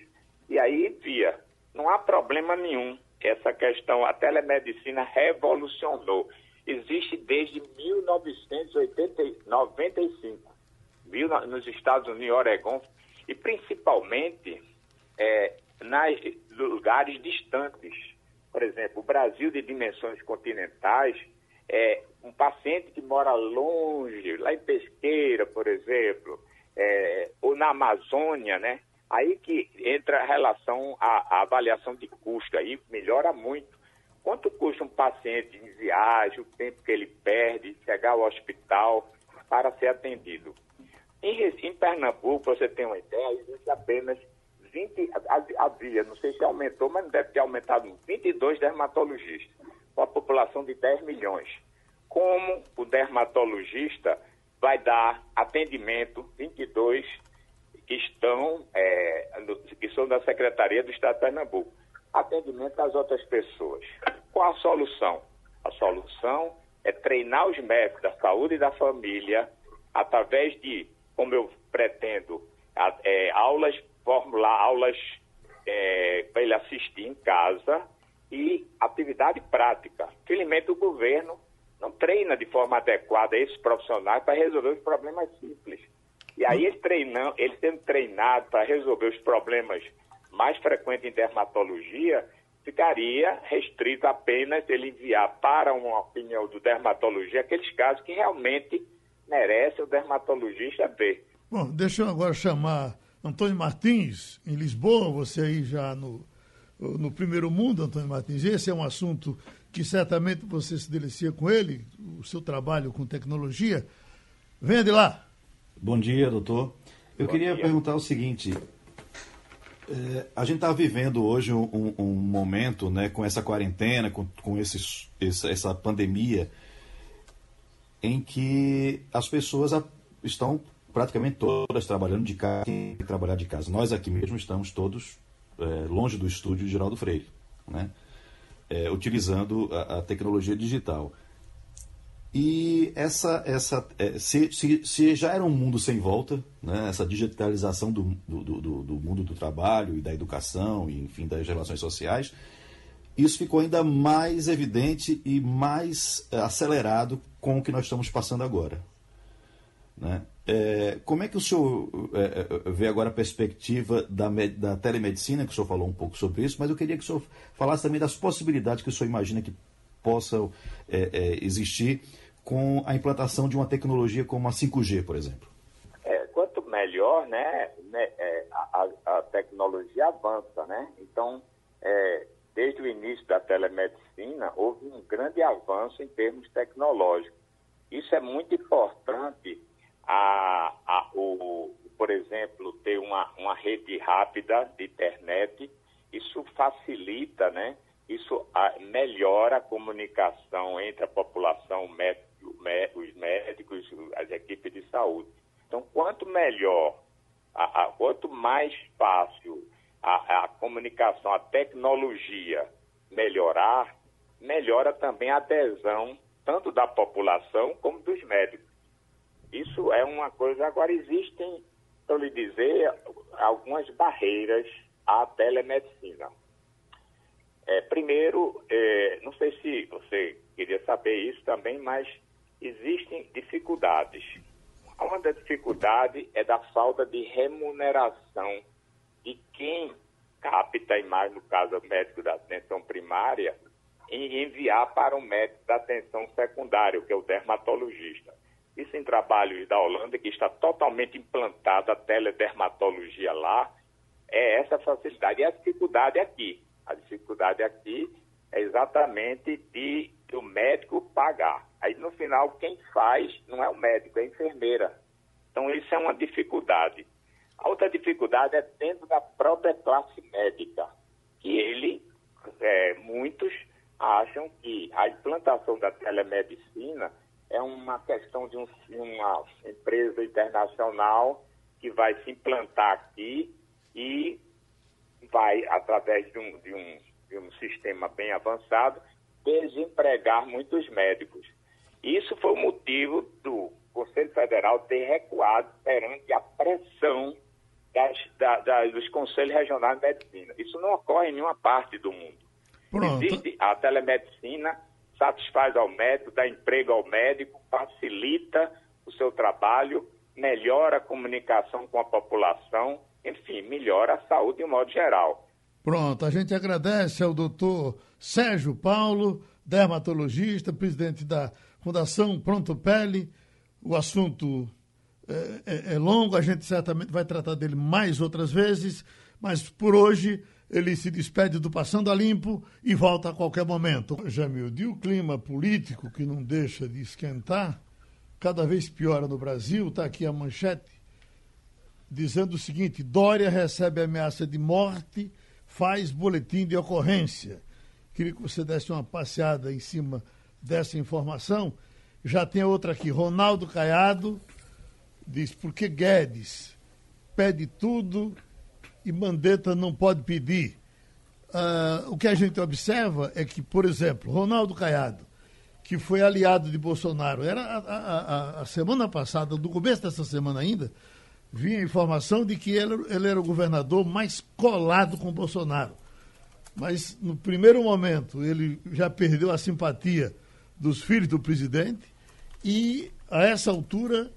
e aí envia. Não há problema nenhum. Essa questão, a telemedicina revolucionou. Existe desde 1995, viu, nos Estados Unidos, Oregon, e principalmente é, nas lugares distantes. Por exemplo, o Brasil de dimensões continentais, é, um paciente que mora longe, lá em Pesqueira, por exemplo, é, ou na Amazônia, né? Aí que entra a relação, a, avaliação de custo, aí melhora muito. Quanto custa um paciente em viagem, o tempo que ele perde, chegar ao hospital para ser atendido? Em, em Pernambuco, você tem uma ideia, existe apenas 20, havia, não sei se aumentou, mas deve ter aumentado 22 dermatologistas, com a população de 10 milhões. Como o dermatologista vai dar atendimento 22 que estão, é, que são da Secretaria do Estado de Pernambuco. Atendimento às outras pessoas. Qual a solução? A solução é treinar os médicos da saúde e da família através de, como eu pretendo, é, aulas, formular aulas é, para ele assistir em casa e atividade prática. Felizmente o governo não treina de forma adequada esses profissionais para resolver os problemas simples. E aí ele, treinando, ele sendo treinado para resolver os problemas mais frequentes em dermatologia, ficaria restrito apenas ele enviar para uma opinião do dermatologista aqueles casos que realmente merecem o dermatologista ver. Bom, deixa eu agora chamar Antônio Martins, em Lisboa, você aí já no, no primeiro mundo, Antônio Martins. Esse é um assunto que certamente você se delicia com ele, o seu trabalho com tecnologia. Venha de lá. Bom dia, doutor. Eu Bom queria dia. perguntar o seguinte: é, a gente está vivendo hoje um, um, momento, né, com essa quarentena, com, com esses, essa, essa pandemia, em que as pessoas estão praticamente todas trabalhando de casa, trabalhar de casa. Nós aqui mesmo estamos todos é, longe do estúdio de Geraldo Freire, né? É, utilizando a, a, tecnologia digital. E essa, essa é, se, se, se, já era um mundo sem volta, né, essa digitalização do, do, do, do, mundo do trabalho e da educação, e, enfim, das relações sociais, isso ficou ainda mais evidente e mais é, acelerado com o que nós estamos passando agora. Né? É, como é que o senhor é, é, vê agora a perspectiva da, da telemedicina, que o senhor falou um pouco sobre isso, mas eu queria que o senhor falasse também das possibilidades que o senhor imagina que possam é, é existir com a implantação de uma tecnologia como a 5G, por exemplo. É, quanto melhor, né, né a, a, tecnologia avança, né? Então, desde o início da telemedicina, houve um grande avanço em termos tecnológicos. Isso é muito importante a, a, o, por exemplo, ter uma, uma rede rápida de internet, isso facilita, né? Isso a, melhora a comunicação entre a população, médico, os médicos, as equipes de saúde. Então, quanto melhor, a, quanto mais fácil a, a comunicação, a tecnologia melhorar, melhora também a adesão tanto da população como dos médicos. Isso é uma coisa. Agora, existem, para lhe dizer, algumas barreiras à telemedicina. É, primeiro, é, não sei se você queria saber isso também, mas existem dificuldades. Uma das dificuldades é da falta de remuneração de quem capta, e mais no caso o médico da atenção primária, em enviar para o médico da atenção secundária, que é o dermatologista. Isso em trabalhos da Holanda, que está totalmente implantada a teledermatologia lá, é essa facilidade. E a dificuldade aqui. A dificuldade aqui é exatamente de, de o médico pagar. Aí no final quem faz não é o médico, é a enfermeira. Então isso é uma dificuldade. A outra dificuldade é dentro da própria classe médica, que ele, é, muitos acham que a implantação da telemedicina é uma questão de um, uma empresa internacional que vai se implantar aqui e vai, através de um, de um, de um sistema bem avançado, desempregar muitos médicos. Isso foi o motivo do Conselho Federal ter recuado perante a pressão das, da, da, dos Conselhos Regionais de Medicina. Isso não ocorre em nenhuma parte do mundo. Pronto. Existe a telemedicina, satisfaz ao médico, dá emprego ao médico, facilita o seu trabalho, melhora a comunicação com a população, enfim, melhora a saúde de um modo geral. Pronto, a gente agradece ao doutor Sérgio Paulo, dermatologista, presidente da Fundação Pronto Pele. O assunto é, é, é longo, a gente certamente vai tratar dele mais outras vezes, mas por hoje ele se despede do Passando a Limpo e volta a qualquer momento. Jamil, e o clima político que não deixa de esquentar, cada vez piora no Brasil, está aqui a manchete, dizendo o seguinte: Dória recebe ameaça de morte, faz boletim de ocorrência. Queria que você desse uma passeada em cima dessa informação. Já tem outra aqui, Ronaldo Caiado diz, porque Guedes pede tudo e Mandetta não pode pedir. Uh, o que a gente observa é que, por exemplo, Ronaldo Caiado, que foi aliado de Bolsonaro, era a, a, a, semana passada, no começo dessa semana ainda, vinha a informação de que ele, ele era o governador mais colado com Bolsonaro. Mas, no primeiro momento, ele já perdeu a simpatia dos filhos do presidente e, a essa altura,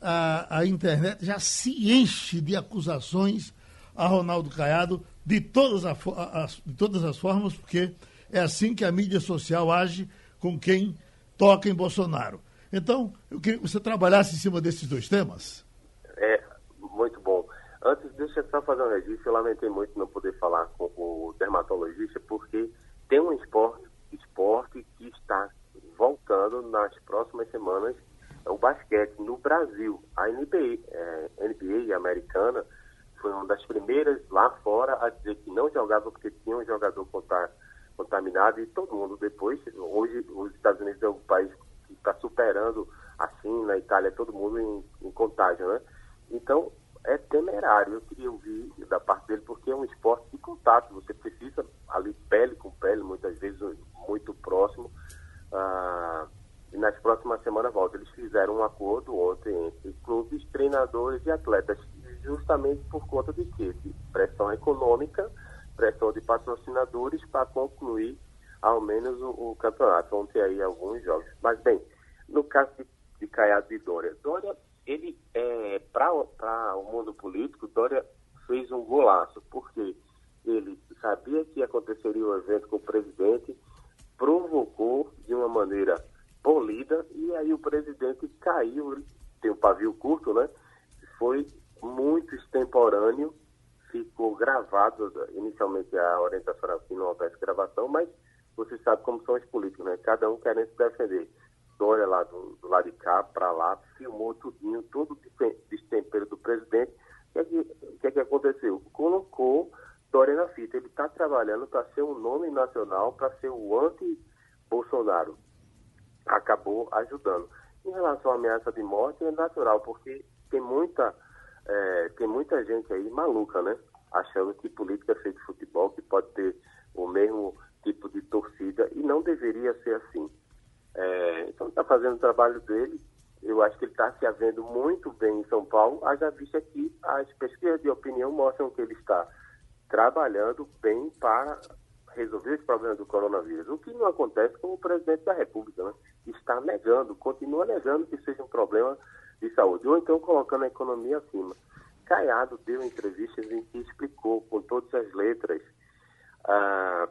a, a internet já se enche de acusações a Ronaldo Caiado de todas, a, a, de todas as formas, porque é assim que a mídia social age com quem toca em Bolsonaro. Então, eu queria que você trabalhasse em cima desses dois temas. É, muito bom. Antes, deixa eu só fazer um registro. Eu lamentei muito não poder falar com o dermatologista, porque tem um esporte, esporte que está voltando nas próximas semanas, é o basquete no Brasil. A NBA, é, NBA americana foi uma das primeiras lá fora a dizer que não jogava porque tinha um jogador contaminado e todo mundo depois. Hoje, os Estados Unidos é o país que está superando a China, a Itália, todo mundo em, em contágio, né? Então, é temerário. Eu queria ouvir da parte dele, porque é um esporte de contato. Você precisa ali, pele com pele, muitas vezes muito próximo. Ah, e nas próximas semanas volta. Eles fizeram um acordo ontem entre clubes, treinadores e atletas justamente por conta de quê? De pressão econômica, pressão de patrocinadores para concluir ao menos o, o, campeonato. Vão ter aí alguns jogos. Mas, bem, no caso de, de Caiado e Dória, Dória, ele, é, para o mundo político, Dória fez um golaço, porque ele sabia que aconteceria o evento com o presidente, provocou de uma maneira polida, e aí o presidente caiu, tem um pavio curto, né? Foi muito extemporâneo, ficou gravado, inicialmente a orientação era que não houvesse gravação, mas você sabe como são os políticos, né? Cada um querendo se defender. Dória lá do, do lado de cá, para lá, filmou tudinho, todo o destempero do presidente. O que, é que, que, é que aconteceu? Colocou Dória na fita. Ele está trabalhando para ser um nome nacional, para ser o anti-Bolsonaro. Acabou ajudando. Em relação à ameaça de morte, é natural, porque tem muita, é, tem muita gente aí maluca, né? Achando que política é feita de futebol, que pode ter o mesmo tipo de torcida, e não deveria ser assim. É, então, está fazendo o trabalho dele. Eu acho que ele está se havendo muito bem em São Paulo, haja vista que as pesquisas de opinião mostram que ele está trabalhando bem para resolver esse problema do coronavírus. O que não acontece com o presidente da República, né? Está negando, continua negando que seja um problema de saúde, ou então colocando a economia acima. Caiado deu entrevistas em que explicou com todas as letras. Ah,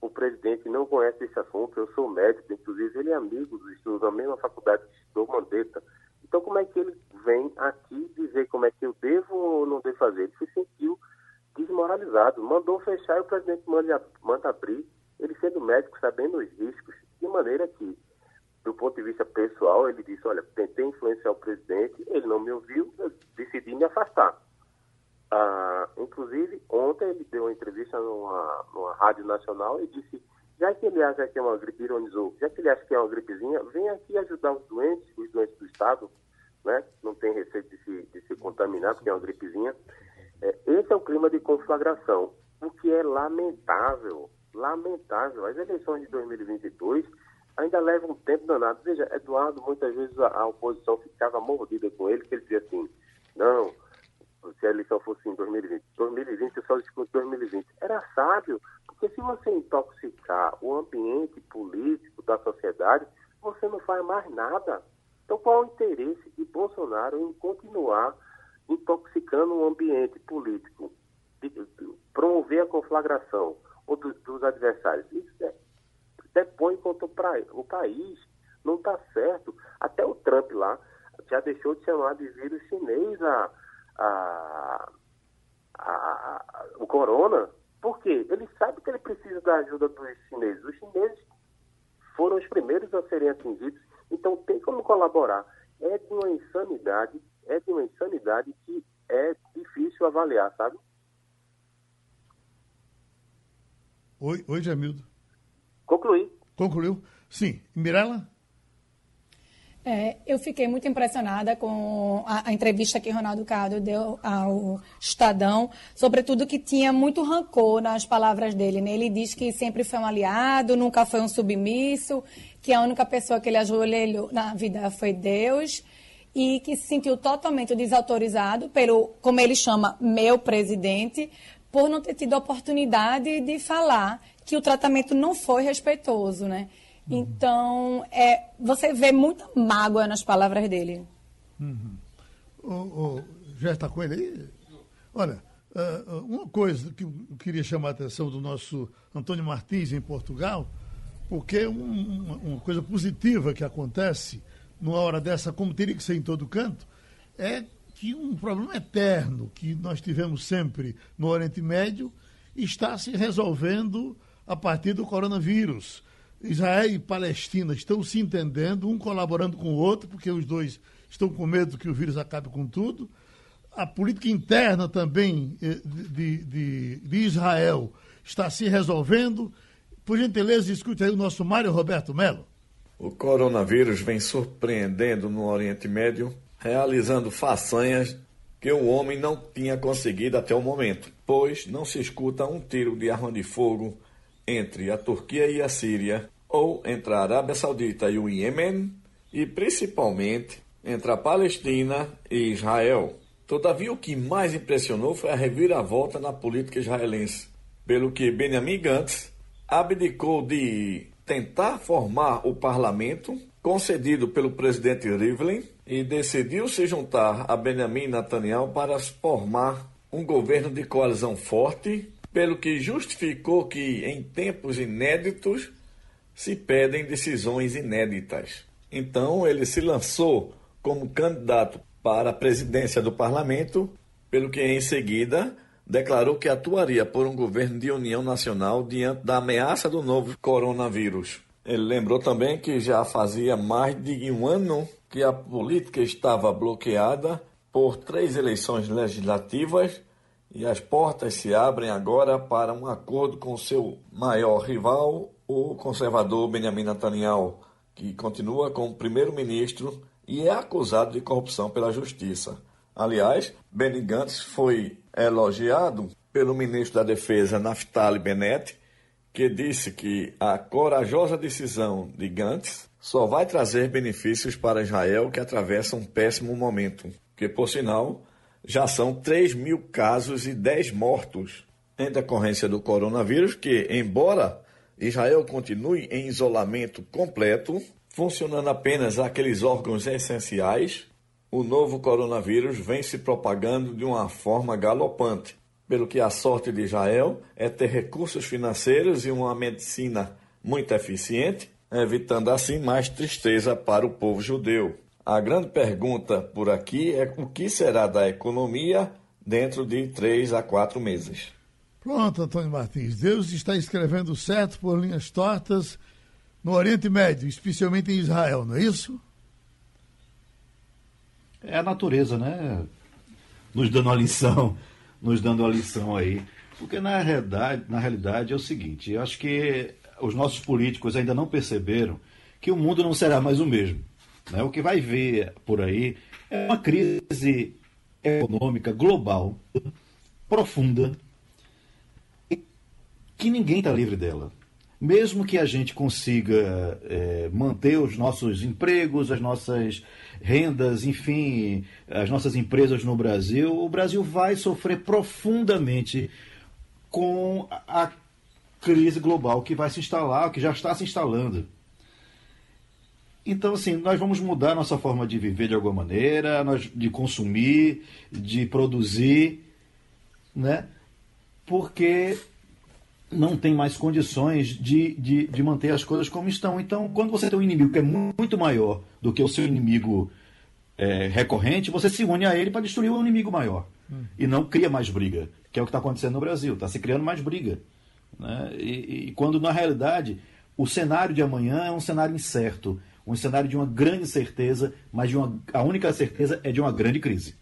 o presidente não conhece esse assunto, eu sou médico, inclusive ele é amigo dos estudos da mesma faculdade que estudou Mandetta. Então como é que ele vem aqui dizer como é que eu devo ou não devo fazer? Ele se sentiu desmoralizado, mandou fechar e o presidente manda, manda abrir, ele sendo médico, sabendo os riscos, de maneira que, do ponto de vista pessoal, ele disse, olha, tentei influenciar o presidente, ele não me ouviu, eu decidi me afastar. Ah, inclusive, ontem ele deu uma entrevista numa, numa rádio nacional e disse, já que ele acha que é uma gripe, ironizou, já que ele acha que é uma gripezinha, vem aqui ajudar os doentes, os doentes do Estado, né? não tem receio de se, de se contaminar, porque é uma gripezinha. É, esse é o clima de conflagração, o que é lamentável, lamentável. As eleições de 2022 ainda levam um tempo danado. Veja, Eduardo, muitas vezes a, a oposição ficava mordida com ele, que ele dizia assim, não, se a eleição fosse em 2020, 2020 eu só discuto 2020. Era sábio, porque se você intoxicar o ambiente político da sociedade, você não faz mais nada. Então qual é o interesse de Bolsonaro em continuar intoxicando o ambiente político, de, de, promover a conflagração ou do, dos adversários. Isso é, depõe contra o, país. Não está certo. Até o Trump lá já deixou de chamar de vírus chinês a, a, a, a, o corona. Por quê? Ele sabe que ele precisa da ajuda dos chineses. Os chineses foram os primeiros a serem atingidos, então tem como colaborar. É de uma insanidade é de uma insanidade que é difícil avaliar, sabe? Oi, oi Jamildo. Concluí. Concluiu? Sim. Mirella? É, eu fiquei muito impressionada com a, a, entrevista que Ronaldo Cado deu ao Estadão, sobretudo que tinha muito rancor nas palavras dele. Né? Ele diz que sempre foi um aliado, nunca foi um submisso, que a única pessoa que ele ajoelhou na vida foi Deus e que se sentiu totalmente desautorizado pelo, como ele chama, meu presidente, por não ter tido a oportunidade de falar que o tratamento não foi respeitoso, né? Uhum. Então, é, você vê muita mágoa nas palavras dele. Uhum. O, o, já está com ele aí? Olha, uh, uma coisa que eu queria chamar a atenção do nosso Antônio Martins em Portugal, porque um, uma coisa positiva que acontece numa hora dessa, como teria que ser em todo canto, é que um problema eterno que nós tivemos sempre no Oriente Médio está se resolvendo a partir do coronavírus. Israel e Palestina estão se entendendo, um colaborando com o outro, porque os dois estão com medo que o vírus acabe com tudo. A política interna também eh, de, de, de Israel está se resolvendo. Por gentileza, escute aí o nosso Mário Roberto Melo. O coronavírus vem surpreendendo no Oriente Médio, realizando façanhas que o homem não tinha conseguido até o momento, pois não se escuta um tiro de arma de fogo entre a Turquia e a Síria, ou entre a Arábia Saudita e o Iêmen, e principalmente entre a Palestina e Israel. Todavia, o que mais impressionou foi a reviravolta na política israelense, pelo que Benjamin Gantz abdicou de tentar formar o parlamento concedido pelo presidente Rivlin e decidiu se juntar a Benjamin Netanyahu para formar um governo de coalizão forte, pelo que justificou que em tempos inéditos se pedem decisões inéditas. Então ele se lançou como candidato para a presidência do parlamento, pelo que em seguida declarou que atuaria por um governo de união nacional diante da ameaça do novo coronavírus. Ele lembrou também que já fazia mais de um ano que a política estava bloqueada por três eleições legislativas e as portas se abrem agora para um acordo com seu maior rival, o conservador Benjamin Netanyahu, que continua como primeiro-ministro e é acusado de corrupção pela justiça. Aliás, Benny Gantz foi elogiado pelo ministro da Defesa Naftali Bennett, que disse que a corajosa decisão de Gantz só vai trazer benefícios para Israel que atravessa um péssimo momento, que, por sinal, já são 3 mil casos e 10 mortos. Em decorrência do coronavírus, que, embora Israel continue em isolamento completo, funcionando apenas aqueles órgãos essenciais, o novo coronavírus vem se propagando de uma forma galopante, pelo que a sorte de Israel é ter recursos financeiros e uma medicina muito eficiente, evitando assim mais tristeza para o povo judeu. A grande pergunta por aqui é o que será da economia dentro de três a quatro meses. Pronto, Antônio Martins. Deus está escrevendo certo por linhas tortas no Oriente Médio, especialmente em Israel, não é isso? É a natureza, né? Nos dando a lição, nos dando a lição aí. Porque na realidade, na realidade é o seguinte, eu acho que os nossos políticos ainda não perceberam que o mundo não será mais o mesmo. Né? O que vai ver por aí é uma crise econômica global profunda que ninguém está livre dela mesmo que a gente consiga é, manter os nossos empregos, as nossas rendas, enfim, as nossas empresas no Brasil, o Brasil vai sofrer profundamente com a crise global que vai se instalar, que já está se instalando. Então, assim, nós vamos mudar nossa forma de viver de alguma maneira, nós, de consumir, de produzir, né? Porque não tem mais condições de, de, de, manter as coisas como estão. Então, quando você tem um inimigo que é muito maior do que o seu inimigo é, recorrente, você se une a ele para destruir o inimigo maior. Hum. E não cria mais briga, que é o que está acontecendo no Brasil. Está se criando mais briga. Né? E, e, quando, na realidade, o cenário de amanhã é um cenário incerto, um cenário de uma grande certeza, mas de uma, a única certeza é de uma grande crise.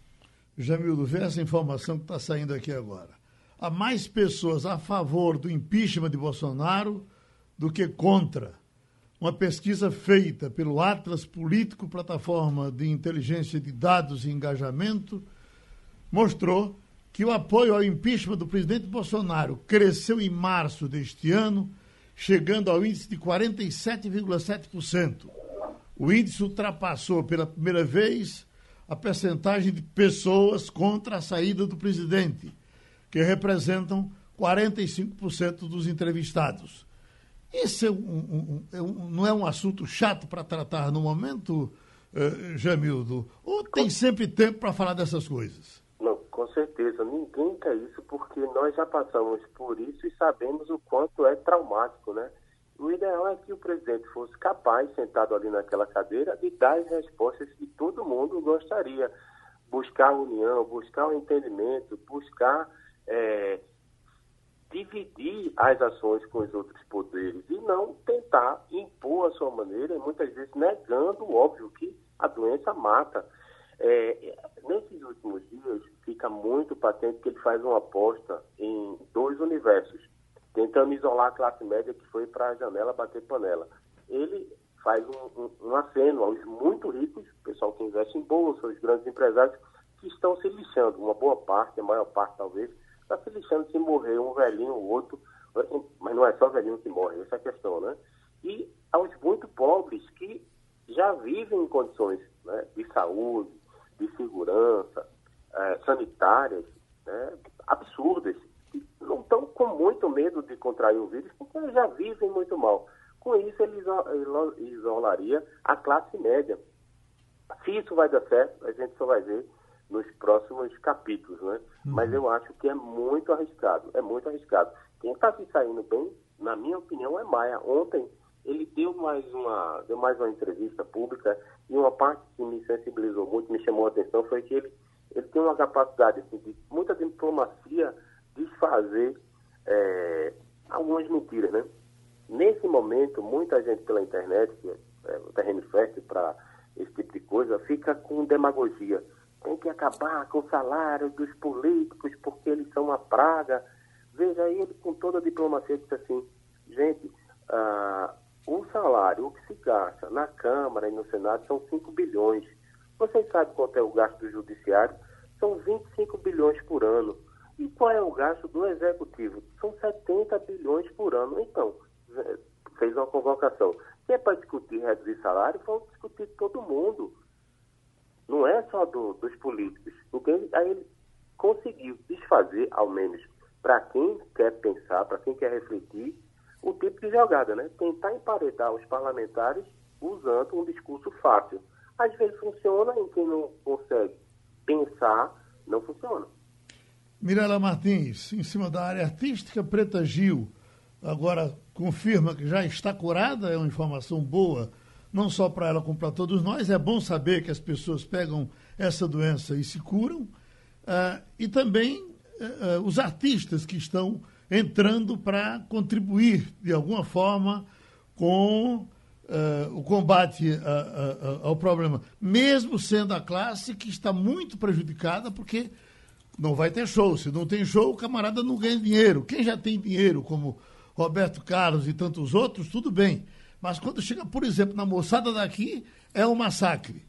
Jamildo, vê essa informação que está saindo aqui agora há mais pessoas a favor do impeachment de Bolsonaro do que contra. Uma pesquisa feita pelo Atlas Político, plataforma de inteligência de dados e engajamento, mostrou que o apoio ao impeachment do presidente Bolsonaro cresceu em março deste ano, chegando ao índice de 47,7%. O índice ultrapassou pela primeira vez a percentagem de pessoas contra a saída do presidente, que representam 45% dos entrevistados. Esse é um, um, é um, não é um assunto chato para tratar no momento, uh, Jamildo? Ou tem sempre tempo para falar dessas coisas? Com certeza. Ninguém quer isso porque nós já passamos por isso e sabemos o quanto é traumático, né? O ideal é que o presidente fosse capaz, sentado ali naquela cadeira, de dar as respostas que todo mundo gostaria. Buscar a união, buscar o entendimento, buscar é, dividir as ações com os outros poderes e não tentar impor a sua maneira, muitas vezes negando o óbvio que a doença mata. É, nesses últimos dias, fica muito patente que ele faz uma aposta em dois universos, tentando isolar a classe média que foi para a janela bater panela. Ele faz um, um, um aceno aos muito ricos, pessoal que investe em bolsa, os grandes empresários, que estão se lixando, uma boa parte, a maior parte talvez, está se lixando se morrer um velhinho ou outro, mas não é só velhinho que morre, essa é a questão, né? E aos muito pobres que já vivem em condições né, de saúde, de segurança, eh, sanitárias, né, absurdas, que não estão com muito medo de contrair o vírus, porque já vivem muito mal. Com isso, ele isolaria a classe média. Se isso vai dar certo, a gente só vai ver nos próximos capítulos, né? Uhum. Mas eu acho que é muito arriscado, é muito arriscado. Quem está se saindo bem, na minha opinião, é Maia. Ontem ele deu mais uma, deu mais uma entrevista pública e uma parte que me sensibilizou muito, me chamou a atenção, foi que ele, ele tem uma capacidade assim, de muita diplomacia de fazer é, algumas mentiras, né? Nesse momento, muita gente pela internet, que é o terreno fértil para esse tipo de coisa, fica com demagogia tem que acabar com o salário dos políticos porque eles são uma praga. Veja ele com toda a diplomacia disse assim, gente, ah, O salário, o que se gasta na Câmara e no Senado são 5 bilhões. Vocês sabem quanto é o gasto do Judiciário? São 25 bilhões por ano. E qual é o gasto do Executivo? São 70 bilhões por ano. Então, é, fez uma convocação. Se é para discutir reduzir salário, vamos discutir todo mundo. Não é só do, dos políticos. Então, aí ele conseguiu desfazer, ao menos para quem quer pensar, para quem quer refletir, o tipo de jogada, né? Tentar emparedar os parlamentares usando um discurso fácil. Às vezes funciona, em quem não consegue pensar, não funciona. Mirela Martins, em cima da área artística, Preta Gil, agora confirma que já está curada, é uma informação boa, não só para ela como para todos nós. É bom saber que as pessoas pegam essa doença e se curam. Uh, e também uh, os artistas que estão entrando para contribuir de alguma forma com uh, o combate a, a, ao problema, mesmo sendo a classe que está muito prejudicada, porque não vai ter show. Se não tem show, o camarada não ganha dinheiro. Quem já tem dinheiro, como Roberto Carlos e tantos outros, tudo bem. Mas quando chega, por exemplo, na moçada daqui, é um massacre.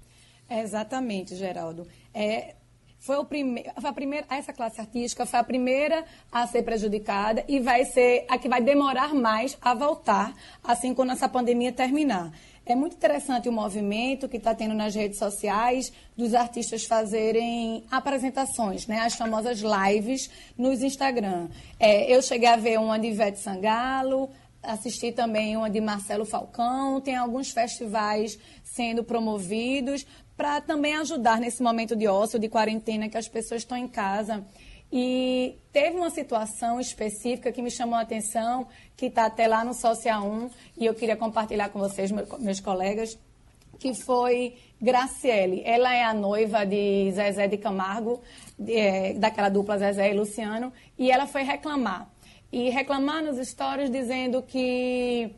exatamente, Geraldo. É, foi, o foi a primeira, essa classe artística foi a primeira a ser prejudicada e vai ser a que vai demorar mais a voltar, assim quando essa pandemia terminar. É muito interessante o movimento que está tendo nas redes sociais dos artistas fazerem apresentações, né? as famosas lives nos Instagram. É, eu cheguei a ver uma de Ivete Sangalo, assisti também uma de Marcelo Falcão, tem alguns festivais sendo promovidos para também ajudar nesse momento de ócio, de quarentena, que as pessoas estão em casa. E teve uma situação específica que me chamou a atenção, que está até lá no Social 1, e eu queria compartilhar com vocês, meus colegas, que foi Graciele. Ela é a noiva de Zezé de Camargo, de, é, daquela dupla Zezé e Luciano, e ela foi reclamar. E reclamar nos stories dizendo que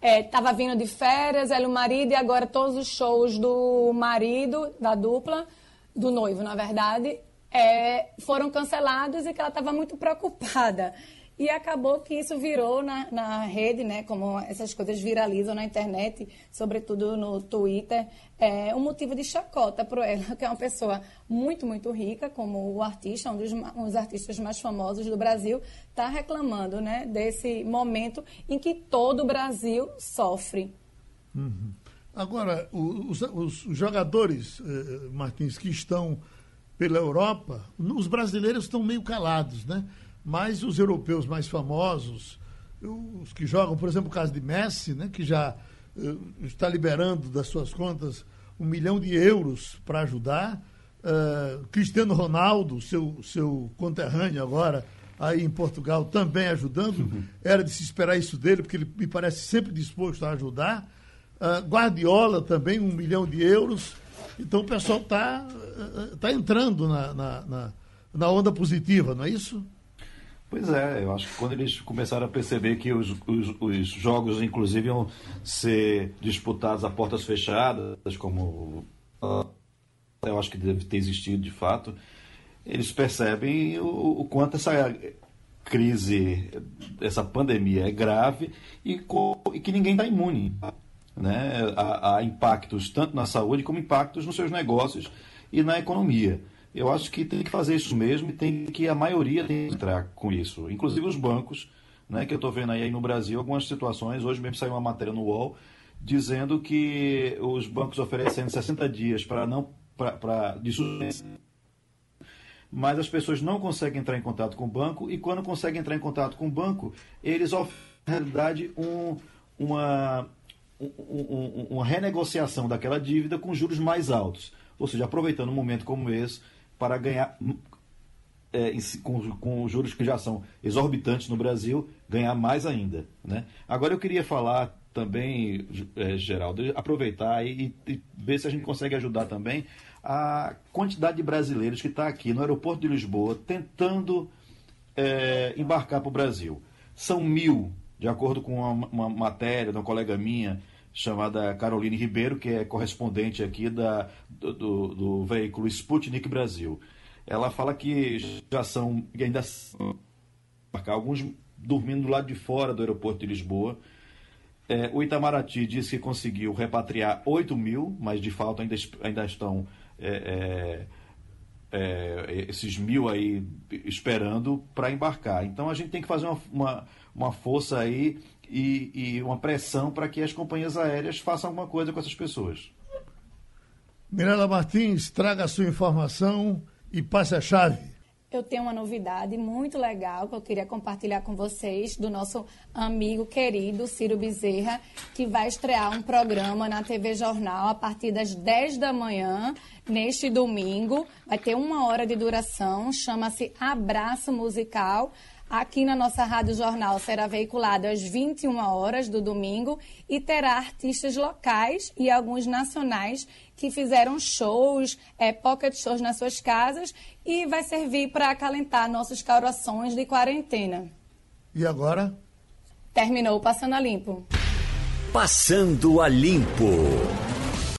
estava é, vindo de férias, ela e o marido, e agora todos os shows do marido, da dupla, do noivo, na verdade, é, foram cancelados e que ela estava muito preocupada. E acabou que isso virou na, na rede, né, como essas coisas viralizam na internet, sobretudo no Twitter, é um motivo de chacota para ela, que é uma pessoa muito, muito rica, como o artista, um dos, um dos artistas mais famosos do Brasil, está reclamando né, desse momento em que todo o Brasil sofre. Uhum. Agora, os, os jogadores, eh, Martins, que estão pela Europa, os brasileiros estão meio calados, né? Mas os europeus mais famosos, os que jogam, por exemplo, o caso de Messi, né, que já uh, está liberando das suas contas um milhão de euros para ajudar, uh, Cristiano Ronaldo, seu, seu conterrâneo agora, aí em Portugal, também ajudando, uhum. era de se esperar isso dele, porque ele me parece sempre disposto a ajudar, uh, Guardiola também, um milhão de euros, então o pessoal está tá entrando na, na, na, na onda positiva, não é isso? Pois é, eu acho que quando eles começaram a perceber que os, os, os, jogos, inclusive, iam ser disputados a portas fechadas, como eu acho que deve ter existido de fato, eles percebem o, o quanto essa crise, essa pandemia é grave e, e que ninguém está imune. Né? Há impactos tanto na saúde como impactos nos seus negócios e na economia. Eu acho que tem que fazer isso mesmo e tem que a maioria tem que entrar com isso, inclusive os bancos, né, que eu estou vendo aí no Brasil algumas situações. Hoje mesmo saiu uma matéria no UOL dizendo que os bancos oferecendo 60 dias para não para de suspensão mas as pessoas não conseguem entrar em contato com o banco e quando conseguem entrar em contato com o banco, eles oferecem, na realidade, um, uma, um, um, uma renegociação daquela dívida com juros mais altos. Ou seja, aproveitando um momento como esse para ganhar, é, com, com juros que já são exorbitantes no Brasil, ganhar mais ainda. Né? Agora eu queria falar também, é, Geraldo, aproveitar e, e, ver se a gente consegue ajudar também a quantidade de brasileiros que está aqui no aeroporto de Lisboa tentando é, embarcar para o Brasil. São mil, de acordo com uma, uma matéria de uma colega minha, chamada Caroline Ribeiro, que é correspondente aqui da, do, do, do veículo Sputnik Brasil. Ela fala que já são, ainda alguns dormindo do lado de fora do aeroporto de Lisboa. É, o Itamaraty disse que conseguiu repatriar 8 mil, mas de fato ainda, ainda estão é, é, é, esses mil aí esperando para embarcar. Então a gente tem que fazer uma, uma, uma força aí e, e uma pressão para que as companhias aéreas façam alguma coisa com essas pessoas. Mirela Martins, traga a sua informação e passe a chave eu tenho uma novidade muito legal que eu queria compartilhar com vocês do nosso amigo querido Ciro Bezerra, que vai estrear um programa na TV Jornal a partir das 10 da manhã, neste domingo. Vai ter uma hora de duração, chama-se Abraço Musical aqui na nossa Rádio Jornal será veiculado às 21 horas do domingo e terá artistas locais e alguns nacionais que fizeram shows, é, pocket shows nas suas casas e vai servir para acalentar nossos corações de quarentena. E agora? Terminou Passando a Limpo. Passando a Limpo.